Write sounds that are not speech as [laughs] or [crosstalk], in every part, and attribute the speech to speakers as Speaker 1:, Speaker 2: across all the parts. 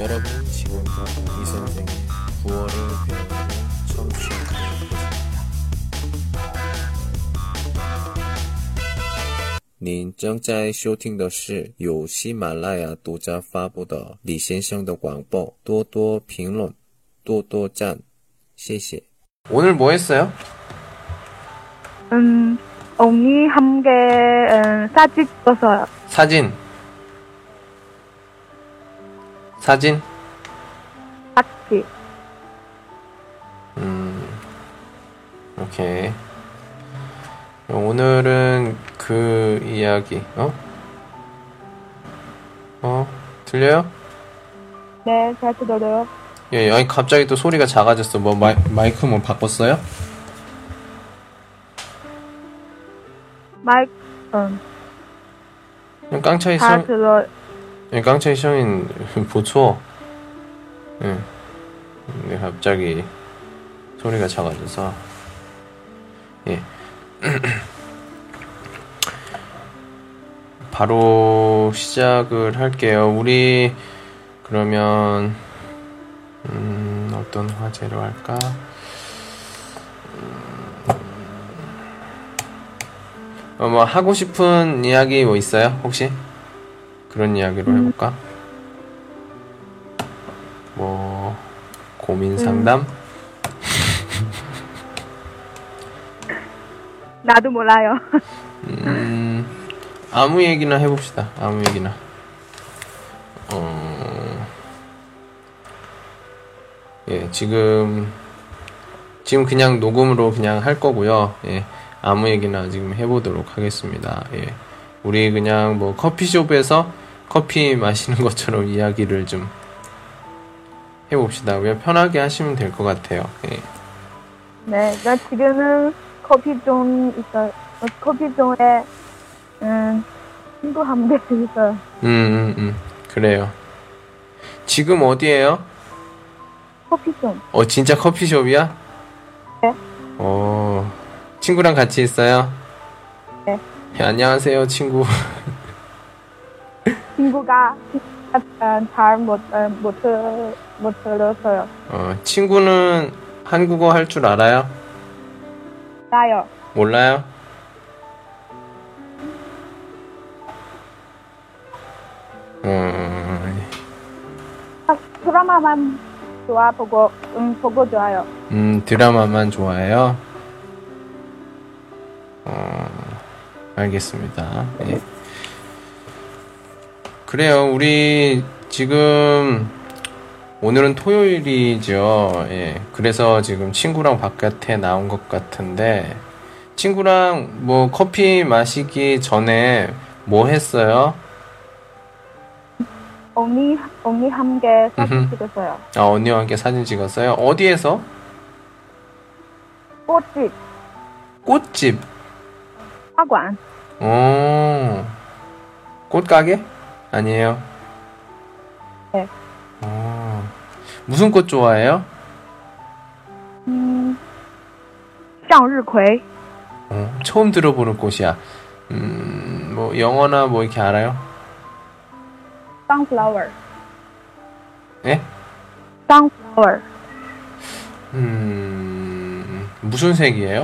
Speaker 1: 여러분 지금부터 이 선생의 구월을 배우는 청취하고 계십니다. 您正在收听的是由喜马拉雅独家发布的李先生的广播，多多评论，多多赞，谢谢。
Speaker 2: 오늘 뭐 했어요?
Speaker 3: 음, 언니 함께 음, 사진 찍어서요.
Speaker 2: 사진. 사진?
Speaker 3: 같이.
Speaker 2: 음, 오케이. 오늘은 그 이야기, 어? 어? 들려요?
Speaker 3: 네, 잘 들어요.
Speaker 2: 예, 아니, 갑자기 또 소리가 작아졌어. 뭐, 마이, 마이크 뭐 바꿨어요?
Speaker 3: 마이크, 음,
Speaker 2: 그냥 깡차이
Speaker 3: 다
Speaker 2: 성,
Speaker 3: 들어,
Speaker 2: 예, 깡차이 성인 보초. 예. 근데 갑자기 소리가 작아져서. 예. [clears throat] 바로 시작을 할게요. 우리 그러면 음, 어떤 화제로 할까? 어, 뭐 하고 싶은 이야기 뭐 있어요? 혹시 그런 이야기로 해볼까? 뭐 고민 상담? [laughs]
Speaker 3: 나도 몰라요.
Speaker 2: 음, 아무 얘기나 해봅시다. 아무 얘기나. 어, 예, 지금, 지금 그냥 녹음으로 그냥 할 거고요. 예, 아무 얘기나 지금 해보도록 하겠습니다. 예, 우리 그냥 뭐 커피숍에서 커피 마시는 것처럼 이야기를 좀 해봅시다. 그냥 편하게 하시면 될 것 같아요. 예.
Speaker 3: 네, 나 지금은 커피존 있어요. 어, 커피존에, 음, 친구 함께 있어요.
Speaker 2: 음, 음, 음, 그래요. 지금 어디에요?
Speaker 3: 커피존.
Speaker 2: 어, 진짜 커피숍이야?
Speaker 3: 네.
Speaker 2: 어, 친구랑 같이 있어요?
Speaker 3: 네.
Speaker 2: 예, 안녕하세요, 친구.
Speaker 3: 친구가 음, 잘못, 음, 못, 들었어요.
Speaker 2: 어, 친구는 한국어 할 줄 알아요?
Speaker 3: 나요.
Speaker 2: 몰라요? 어,
Speaker 3: 아, 드라마만 좋아 보고, 음, 보고 좋아요.
Speaker 2: 음, 드라마만 좋아해요? 어, 알겠습니다. 예. 그래요. 우리 지금 오늘은 토요일이죠. 예. 그래서 지금 친구랑 바깥에 나온 것 같은데 친구랑 뭐 커피 마시기 전에 뭐 했어요?
Speaker 3: 언니, 언니 함께 사진. 찍었어요.
Speaker 2: 아, 언니와 함께 사진 찍었어요. 어디에서?
Speaker 3: 꽃집,
Speaker 2: 꽃집.
Speaker 3: 화관.
Speaker 2: 어. 꽃가게? 아니에요?
Speaker 3: 네.
Speaker 2: 아, 무슨 꽃 좋아해요?
Speaker 3: 음, 쌍日葵.
Speaker 2: 어, 처음 들어보는 꽃이야. 음, 뭐 영어나 뭐 이렇게 알아요?
Speaker 3: sunflower.
Speaker 2: 예?
Speaker 3: sunflower.
Speaker 2: 음, 무슨 색이에요?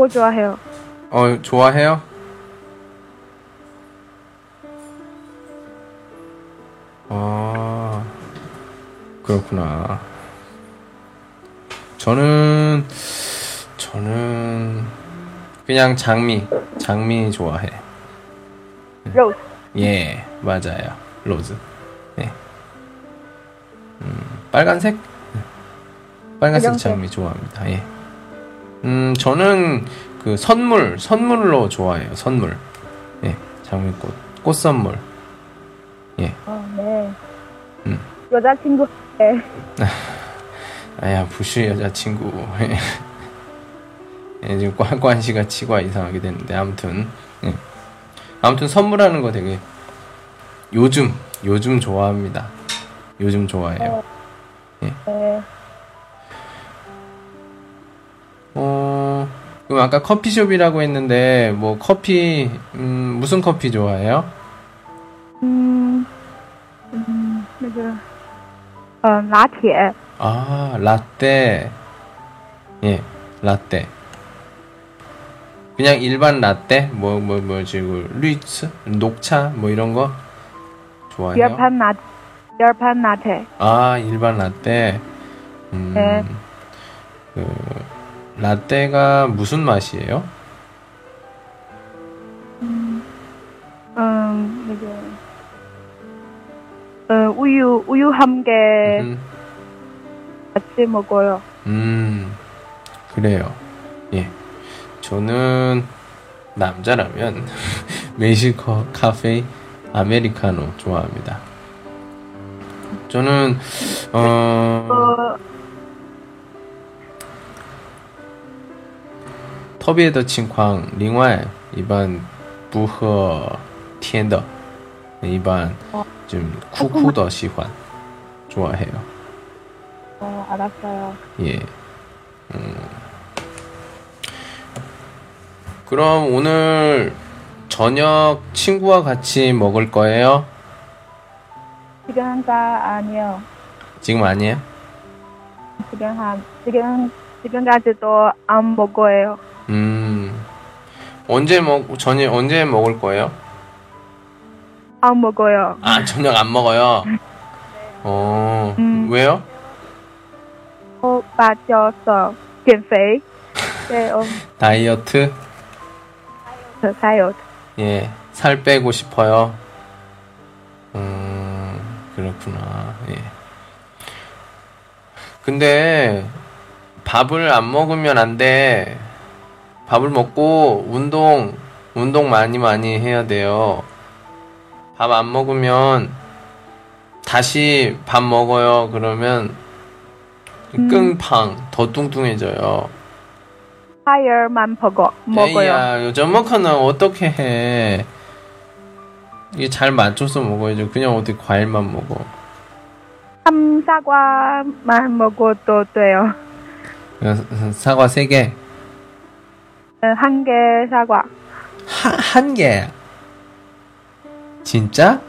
Speaker 3: 뭐 좋아해요?
Speaker 2: 어, 좋아해요? 아, 그렇구나. 저는, 저는, 그냥 장미, 장미 좋아해.
Speaker 3: rose.
Speaker 2: 예, 맞아요. 로즈. 네. 음? 빨간색 빨간색. 장미 좋아합니다. 예. 음, 저는 그 선물, 선물로 좋아해요. 선물. 예, 장미꽃. 꽃 선물.
Speaker 3: 어, 네.
Speaker 2: 음.
Speaker 3: 여자친구, 네. [laughs]
Speaker 2: 아야 부시 여자친구 예, 지금 관, 관시가 치과 이상하게 됐는데 아무튼 예. 아무튼 선물하는 거 되게 요즘 요즘 좋아합니다 요즘 좋아해요
Speaker 3: 네.
Speaker 2: 어 그럼 아까 커피숍이라고 했는데 뭐 커피 음, 무슨 커피 좋아해요?
Speaker 3: 음, 음, 那个, 어.
Speaker 2: 아 라떼 예 라떼 그냥 일반 라떼 뭐 뭐 뭐 지금 루이츠 녹차 뭐 이런 거 좋아해요?
Speaker 3: 열판 나, 열판 나테.
Speaker 2: 아 일반 라떼 음,
Speaker 3: 네.
Speaker 2: 그 라떼가 무슨 맛이에요?
Speaker 3: 음, 음, 어, 우유, 우유 함께 같이 먹어요.
Speaker 2: 음, 그래요. 예. 저는 남자라면 [laughs] 멕시코 카페 아메리카노 좋아합니다. 저는, 어,
Speaker 3: 어...
Speaker 2: 特别的情况，另外一般不喝甜的，一般
Speaker 3: 哦
Speaker 2: 좀苦苦的喜欢， 좋아해요.
Speaker 3: 어, 알았어요.
Speaker 2: 예. 음. 그럼 오늘 저녁 친구와 같이 먹을 거예요?
Speaker 3: 지금가 아니요.
Speaker 2: 지금 아니에요?
Speaker 3: 지금 한, 지금, 지금까지도 안 먹어요.
Speaker 2: 음. 언제 먹 저녁 언제 먹을 거예요?
Speaker 3: 안 먹어요.
Speaker 2: 아 저녁 안 먹어요. [laughs] 어
Speaker 3: 음.
Speaker 2: 왜요?
Speaker 3: 어, 빠져서 减肥. [laughs] 네, 어,
Speaker 2: 다이어트?
Speaker 3: 저 사요.
Speaker 2: 예, 살 빼고 싶어요. 음, 그렇구나. 예. 근데 밥을 안 먹으면 안 돼. 밥을 먹고 운동, 운동 많이 많이 해야 돼요. 밥 안 먹으면 다시 밥 먹어요. 그러면
Speaker 3: 음.
Speaker 2: 끙팡 더 뚱뚱해져요.
Speaker 3: 과일만 먹어, 먹어요.
Speaker 2: 에이야, 요즘 먹하는 어떻게 해? 이게 잘 맞춰서 먹어야죠. 그냥 어떻게 과일만 먹어.
Speaker 3: 한 사과만 먹어도 돼요.
Speaker 2: 사과 세 개.
Speaker 3: 어, 한개 사과.
Speaker 2: 한, 한 개. 진짜?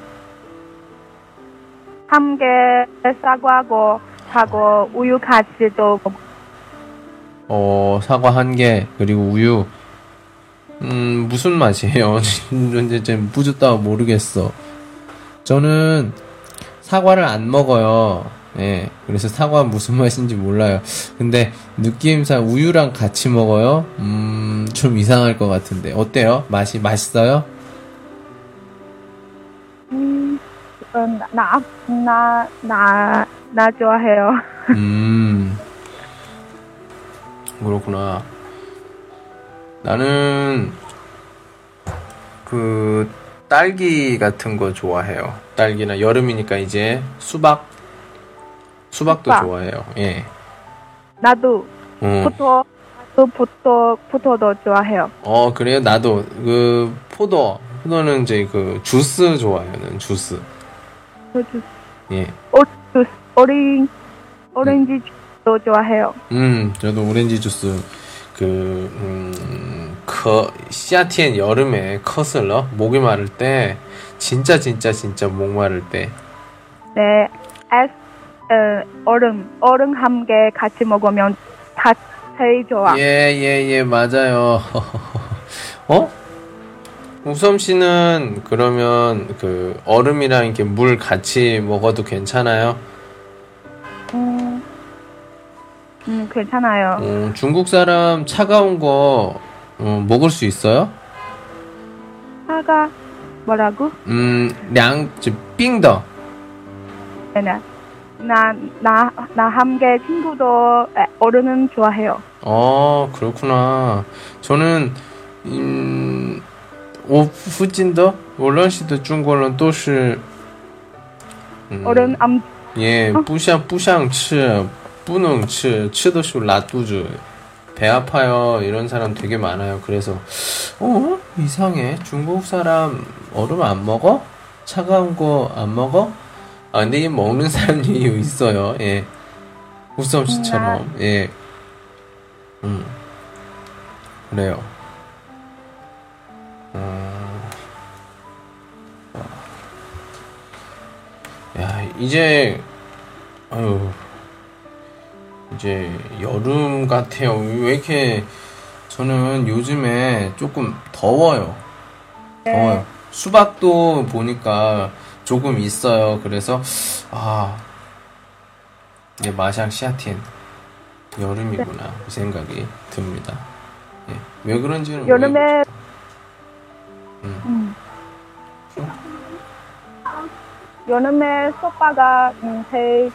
Speaker 3: 한 개 사과고 하고 우유 같이도 먹-
Speaker 2: 어, 사과 한 개, 그리고 우유. 음, 무슨 맛이에요? 이제 좀 뿌듯다 모르겠어. 저는 사과를 안 먹어요. 예. 그래서 사과 무슨 맛인지 몰라요. 근데 느낌상 우유랑 같이 먹어요? 음, 좀 이상할 것 같은데. 어때요? 맛이 맛있어요?
Speaker 3: 음, 어, 나, 나, 나, 나 좋아해요. [laughs]
Speaker 2: 음, 그렇구나. 나는 그 딸기 같은 거 좋아해요. 딸기나 여름이니까 이제 수박, 수박도
Speaker 3: 수박.
Speaker 2: 좋아해요. 예.
Speaker 3: 나도
Speaker 2: 어,
Speaker 3: 포토, 나도 포토, 포토도 좋아해요.
Speaker 2: 어 그래요. 나도 그 포도, 포도는 이제 그 주스 좋아해요. 는 주스.
Speaker 3: 그 주스,
Speaker 2: 예.
Speaker 3: 오, 주스, 오렌, 오렌지 주스도 좋아해요.
Speaker 2: 음, 저도 오렌지 주스 그 음, 그夏天 여름에 컷을러 목이 마를 때 진짜 진짜 진짜 목 마를 때
Speaker 3: 네, 어, 얼음, 얼음 한개 같이 먹으면 다 제일 좋아.
Speaker 2: 예, 예, 예, 맞아요. [laughs] 어? 우섬 씨는 그러면 그 얼음이랑 이렇게 물 같이 먹어도 괜찮아요?
Speaker 3: 음, 음, 괜찮아요.
Speaker 2: 어, 중국 사람 차가운 거 어, 먹을 수 있어요?
Speaker 3: 사과, 뭐라고?
Speaker 2: 음, 량, 저, 빙더.
Speaker 3: 네네. 나, 나, 나 함께 친구도 에, 어른은 좋아해요.
Speaker 2: 어, 그렇구나. 저는, 음, 我附近的无论是的中国人都是 음.
Speaker 3: 얼음 안
Speaker 2: 예, 不想不想吃,不能吃,吃的时候拉肚子. 배 아파요. 이런 사람 되게 많아요. 그래서 어? 이상해. 중국 사람 얼음 안 먹어? 차가운 거 안 먹어? 아, 근데 이 먹는 사람이 [laughs] 있어요. 예. 우썸 씨처럼. 예. 음. 그래요. 어... 야, 이제, 아유, 이제 여름 같아요. 왜 이렇게, 저는 요즘에 조금 더워요. 더워요. 수박도 보니까 조금 있어요. 그래서, 아, 이게 마샹 시아틴. 여름이구나. 그 생각이 듭니다. 예. 왜 그런지는
Speaker 3: 여름에
Speaker 2: 모르겠죠.
Speaker 3: 음. 여름에 소파가 음, 해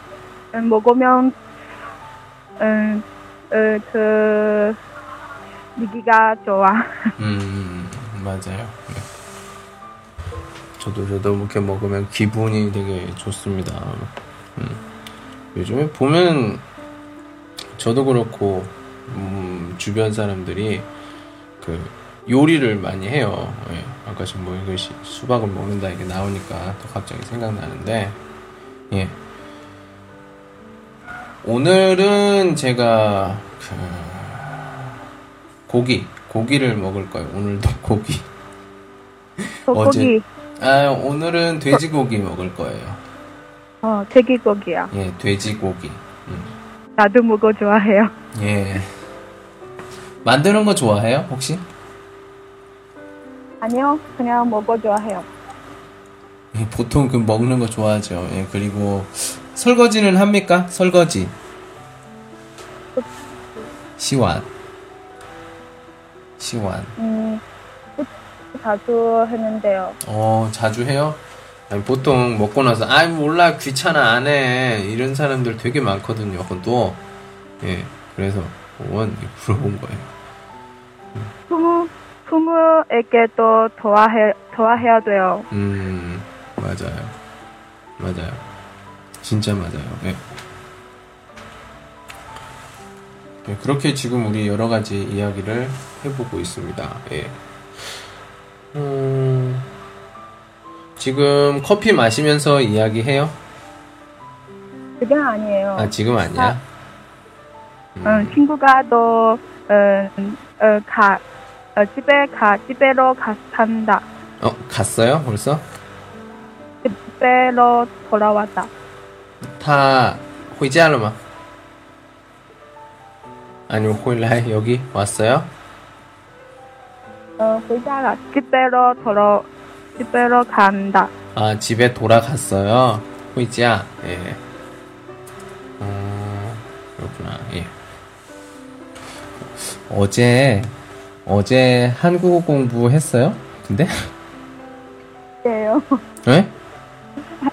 Speaker 3: 음, 먹으면 음, 어, 그 느기가 좋아.
Speaker 2: 음, 맞아요. 네. 저도 저도 이렇게 먹으면 기분이 되게 좋습니다. 음. 요즘에 보면 저도 그렇고 음, 주변 사람들이 그 요리를 많이 해요. 예. 아까 지금 뭐 이것이 수박을 먹는다 이게 나오니까 또 갑자기 생각나는데 예. 오늘은 제가 그 고기 고기를 먹을 거예요. 오늘도 [laughs] 고기.
Speaker 3: 소고기,
Speaker 2: 아 오늘은 돼지고기 먹을 거예요.
Speaker 3: 어, 돼지고기야.
Speaker 2: 예, 돼지고기. 음.
Speaker 3: 나도 먹어 좋아해요.
Speaker 2: 예. 만드는 거 좋아해요 혹시?
Speaker 3: 아니요, 그냥 먹어 좋아해요.
Speaker 2: 예, 보통 그 먹는 거 좋아하죠. 예, 그리고 설거지는 합니까? 설거지. 시완. 시완.
Speaker 3: 음, 자주 했는데요.
Speaker 2: 어, 자주 해요? 아니, 보통 먹고 나서, 아이, 몰라, 귀찮아, 안 해. 이런 사람들 되게 많거든요, 또. 예, 그래서, 원, 물어본 거예요.
Speaker 3: 부모, 부모에게도 도와해, 도와해야 돼요.
Speaker 2: 음, 맞아요. 맞아요. 진짜 맞아요. 예. 예, 그렇게 지금 우리 여러 가지 이야기를 해보고 있습니다. 예. 음. 지금 커피 마시면서 이야기해요?
Speaker 3: 지금 아니에요.
Speaker 2: 아, 지금 아니야?
Speaker 3: 음. 음, 친구가 너, 음, 어, 가, 어, 집에 가, 집에로 갔단다.
Speaker 2: 어, 갔어요? 벌써?
Speaker 3: 집에로 돌아왔다.
Speaker 2: 다, 회지하러 아니면 홀라 여기 왔어요?
Speaker 3: 어, 회사가 집에로 돌아, 집에로 간다.
Speaker 2: 아, 집에 돌아갔어요. 호이지야. 예. 어, 그렇구나. 예. 어제 어제 한국어 공부했어요? 근데?
Speaker 3: 예요.
Speaker 2: 예? [laughs]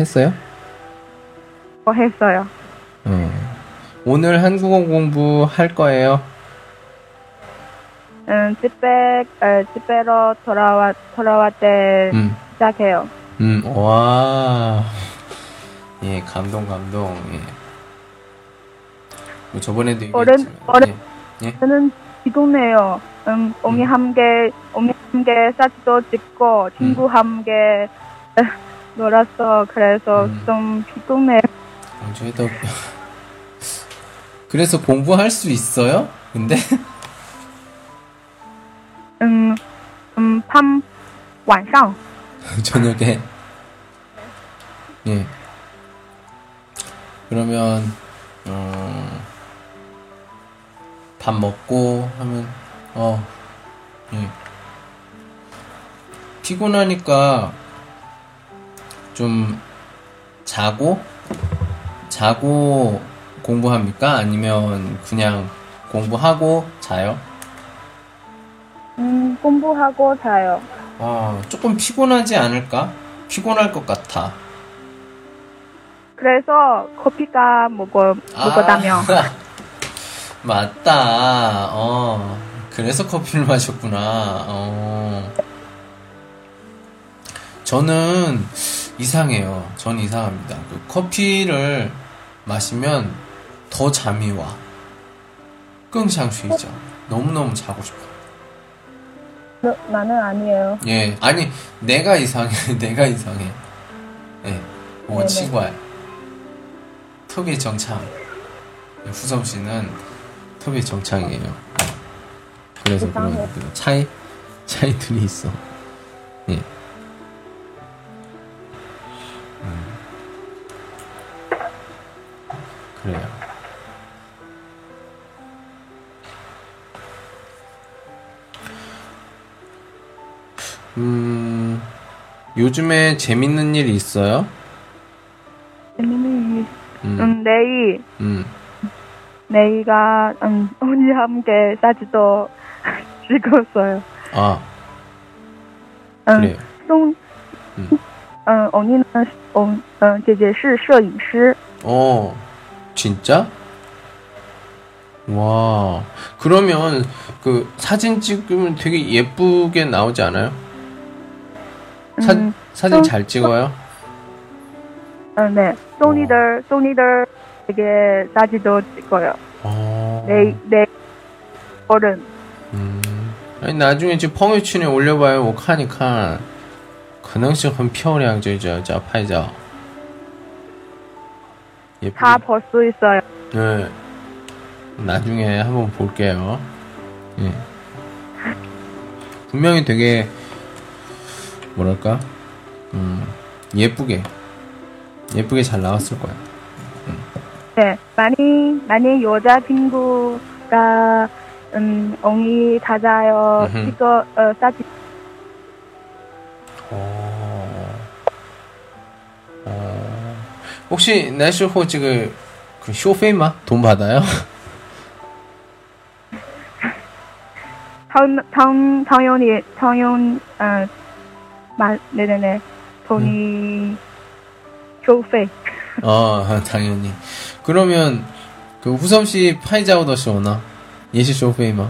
Speaker 2: 했어요?
Speaker 3: 어, 했어요.
Speaker 2: 예. 오늘 한국어 공부 할 거예요.
Speaker 3: 음, 집에, 어, 집에로 돌아와, 돌아왔 때
Speaker 2: 음.
Speaker 3: 시작해요.
Speaker 2: 음, 와. 예, 감동, 감동, 예. 뭐 저번에도
Speaker 3: 어른-
Speaker 2: 얘기했지만,
Speaker 3: 어른-
Speaker 2: 예. 예?
Speaker 3: 저는 지금네요. 음, 옹이
Speaker 2: 음.
Speaker 3: 함께, 옹이 함께 사진도 찍고, 친구 함께 에, 놀았어. 그래서
Speaker 2: 음.
Speaker 3: 좀 피곤해요.
Speaker 2: 어, 저희도 [laughs] 그래서 공부할 수 있어요? 근데
Speaker 3: 음, 음, 밤, 晚上, [laughs]
Speaker 2: 저녁에 예 그러면 어, 밥 먹고 하면 어 예. 피곤하니까 좀 자고 자고 공부합니까? 아니면 그냥 공부하고 자요?
Speaker 3: 공부하고 자요.
Speaker 2: 아, 조금 피곤하지 않을까? 피곤할 것 같아.
Speaker 3: 그래서 커피가 먹어 먹었다며.
Speaker 2: 아, [laughs] 맞다. 어. 그래서 커피를 마셨구나. 어. 저는 이상해요. 전 이상합니다. 그 커피를 마시면 더 잠이 와. 끙샹 쉬죠. 너무너무 자고 싶어요.
Speaker 3: 너, 나는 아니에요.
Speaker 2: 예, 아니 내가 이상해, [laughs] 내가 이상해. 예, 我
Speaker 3: 네네.
Speaker 2: 奇怪.特别 정창. 후성 씨는 特别 정창이에요. 그래서 그런
Speaker 3: 이상해.
Speaker 2: 그 차이 차이들이 있어. 예. 음. 그래요. 음, 요즘에 재밌는 일 있어요?
Speaker 3: 재밌는 일.
Speaker 2: 음,
Speaker 3: 음, 내일,
Speaker 2: 음.
Speaker 3: 내일가, 음, 언니 함께 사진도 [laughs] 찍었어요.
Speaker 2: 아,
Speaker 3: 음,
Speaker 2: 그래요.
Speaker 3: 송,
Speaker 2: 음.
Speaker 3: 음, 언니는, 어, 음, 姐姐是摄影师.
Speaker 2: 어, 진짜? 와, 그러면 그 사진 찍으면 되게 예쁘게 나오지 않아요? 사,
Speaker 3: 음,
Speaker 2: 사진
Speaker 3: 좀-
Speaker 2: 잘 찍어요?
Speaker 3: 음, 네. 소니들, 소니들 되게 사진도 찍어요.
Speaker 2: 어,
Speaker 3: 내, 내, 어른.
Speaker 2: 음, 아니, 나중에 지금 펑유춘에 올려봐요. 我看一看可能是很漂亮这这这拍照 예쁘게
Speaker 3: 다 볼 수 있어요.
Speaker 2: 네. 나중에 한번 볼게요. 예. 분명히 되게 뭐랄까, 음, 예쁘게 예쁘게 잘 나왔을 거야.
Speaker 3: 네. 많이, 많이 여자 친구가, 음, 언니 찾아요.
Speaker 2: 음흠.
Speaker 3: 이거, 어, 사진,
Speaker 2: 어, 어, 혹시 날씨호 지금 그 쇼페이마 돈 받아요?
Speaker 3: 당, 당, 당연히, 당연, 어, 마, 네네네. 돈이, 쇼페이.
Speaker 2: 어, 당연히. 그러면 그 후섬 씨 파이자오더 쇼나 예시 쇼페이마.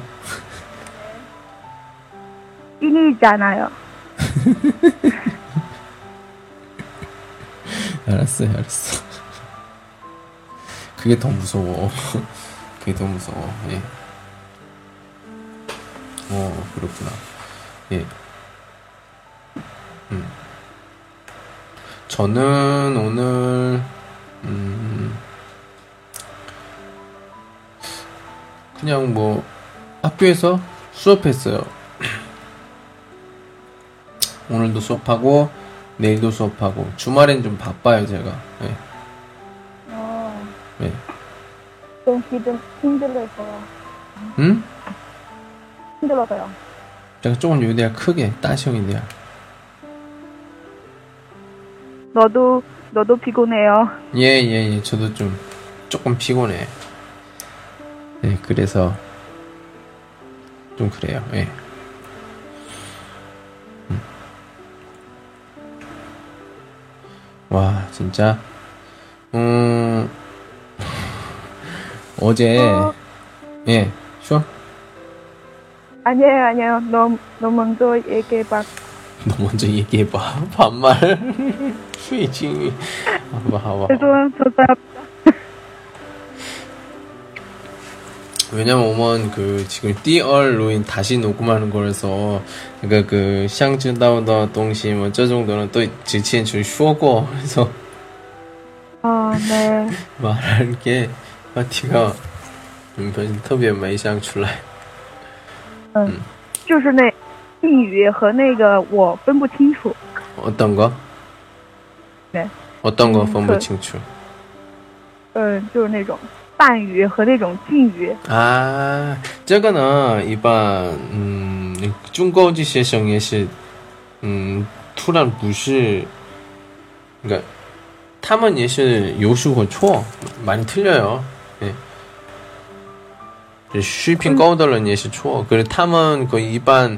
Speaker 3: 인이잖아요. [laughs]
Speaker 2: 알았어요, 알았어. 그게 더 무서워. [laughs] 그게 더 무서워. 예. 어, 그렇구나. 예. 음. 저는 오늘, 음, 그냥 뭐, 학교에서 수업했어요. [clears throat] 오늘도 수업하고, 내일도 수업하고, 주말엔 좀 바빠요, 제가. 예.
Speaker 3: 어,
Speaker 2: 예.
Speaker 3: 좀 힘들, 힘들었어요.
Speaker 2: 응?
Speaker 3: 힘들었어요.
Speaker 2: 제가 조금 요대야 크게, 따시 형인데요.
Speaker 3: 너도, 너도 피곤해요.
Speaker 2: 예, 예, 예. 저도 좀, 조금 피곤해. 네, 그래서, 좀 그래요, 예. 음. 와, 진짜, 음, [laughs] 어제,
Speaker 3: 어.
Speaker 2: 예, 쇼?
Speaker 3: 아니에요, 아니에요. 너, 너 먼저 얘기해 봐.
Speaker 2: 너 먼저 얘기해봐. [laughs] 반말. 수이징이. 봐봐, 봐봐.
Speaker 3: 죄송, 저다
Speaker 2: 왜냐면 오면 그 지금 띠얼 로인 다시 녹음하는 거라서 그러니까 그 샹知道的 东西 뭐저 정도는 또之前 좀 쉬었고 그래서
Speaker 3: 어, 네. [laughs]
Speaker 2: 말할 게 파티가 음, 特别没想出来
Speaker 3: 嗯，就是那 英语和那个我分不清楚。
Speaker 2: 어떤 거?
Speaker 3: 네.
Speaker 2: 어떤 거
Speaker 3: 음,
Speaker 2: 分不
Speaker 3: 그-
Speaker 2: 清楚?
Speaker 3: 嗯，就是那种半语和那种敬语。
Speaker 2: 啊，这个呢，一般嗯，中国这些生也是，嗯，突然不是，那个他们也是有时候错，많이틀려요。 예， 水平高的人也是错，可是他们그一般，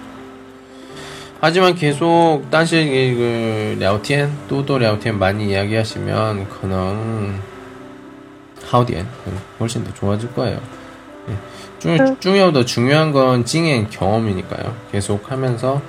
Speaker 2: 하지만 계속 但是그聊天多多聊天 많이 이야기하시면 可能好点 훨씬 더 좋아질 거예요. 예. 중,
Speaker 3: 음.
Speaker 2: 중요도 중요한 건经验 경험이니까요. 계속 하면서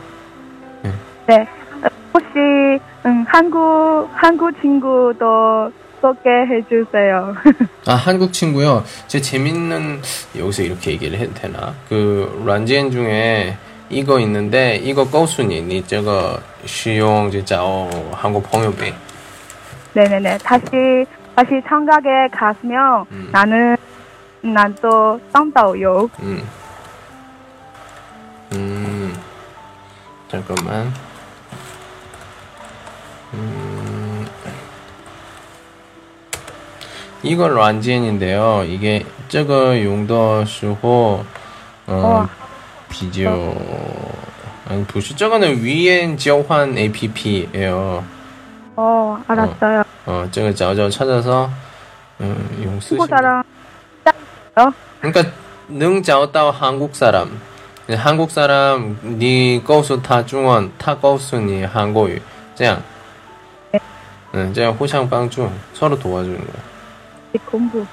Speaker 3: 네. 어, 혹시 음, 한국 한국 친구도 소개해 주세요. [laughs]
Speaker 2: 아 한국 친구요. 제 재밌는 여기서 이렇게 얘기를 해도 되나? 그 란지엔 중에 이거 있는데 이거 告诉你你这个使用就找 한국 朋友呗.
Speaker 3: 네네네. 다시 다시 청각에 가시면
Speaker 2: 음.
Speaker 3: 나는 난또 쌍따오요.
Speaker 2: 음. 음. 잠깐만. 음. 이건 란지엔인데요. 이게 这个用的时候 어,
Speaker 3: 어.
Speaker 2: 比较 아니 不是 저거는 위엔交换 APP예요.
Speaker 3: 어 알았어요.
Speaker 2: 어, 这个 找找 찾아서 음, 용 쓰시면
Speaker 3: 한국 사람
Speaker 2: 그러니까 능找到 한국 사람. 한국 사람 你告诉他中文他告诉你韩国语这样 응, 这样互相帮助 서로 도와주는 거야.
Speaker 3: 공부.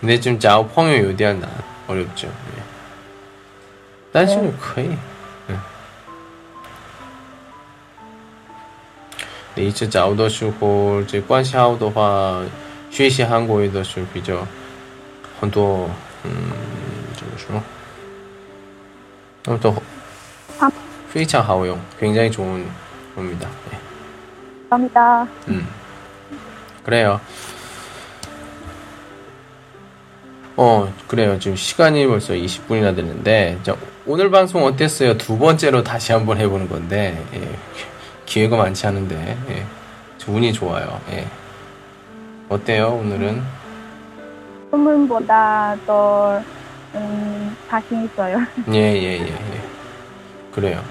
Speaker 2: 근데 좀 找朋友有点难 어렵죠. 예. 但是可以. 응. 你一直找的时候，这关系好的话，学习韩国语的时候比较很多，嗯，怎么说？那都
Speaker 3: 啊
Speaker 2: 非常好用，굉장히좋은겁니다 네.
Speaker 3: 감사합니다.
Speaker 2: 음. 그래요. 어, 그래요. 지금 시간이 벌써 20분이나 됐는데, 자, 오늘 방송 어땠어요? 두 번째로 다시 한번 해보는 건데, 예, 기회가 많지 않은데, 예, 저 운이 좋아요. 예. 어때요, 오늘은?
Speaker 3: 소문보다 더 음, 자신 있어요.
Speaker 2: 예, 예, 예, 예. 그래요.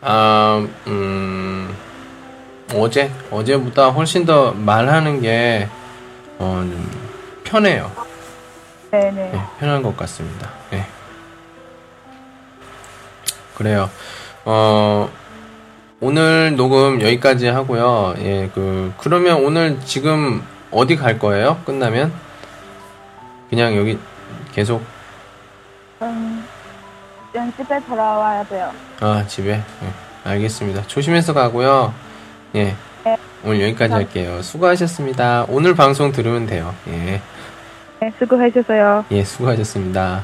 Speaker 2: 아, 음, 어제, 어제보다 훨씬 더 말하는 게, 어, 좀 편해요.
Speaker 3: 네네.
Speaker 2: 예, 편한 것 같습니다. 예. 그래요. 어, 오늘 녹음 여기까지 하고요. 예, 그, 그러면 오늘 지금 어디 갈 거예요? 끝나면? 그냥 여기 계속,
Speaker 3: 음, 좀 집에 돌아와야 돼요.
Speaker 2: 아, 집에? 예, 알겠습니다. 조심해서 가고요. 예.
Speaker 3: 네.
Speaker 2: 오늘 여기까지 할게요. 수고하셨습니다. 오늘 방송 들으면 돼요. 예.
Speaker 3: 네, 수고해 주세요.
Speaker 2: 예, 수고하셨습니다.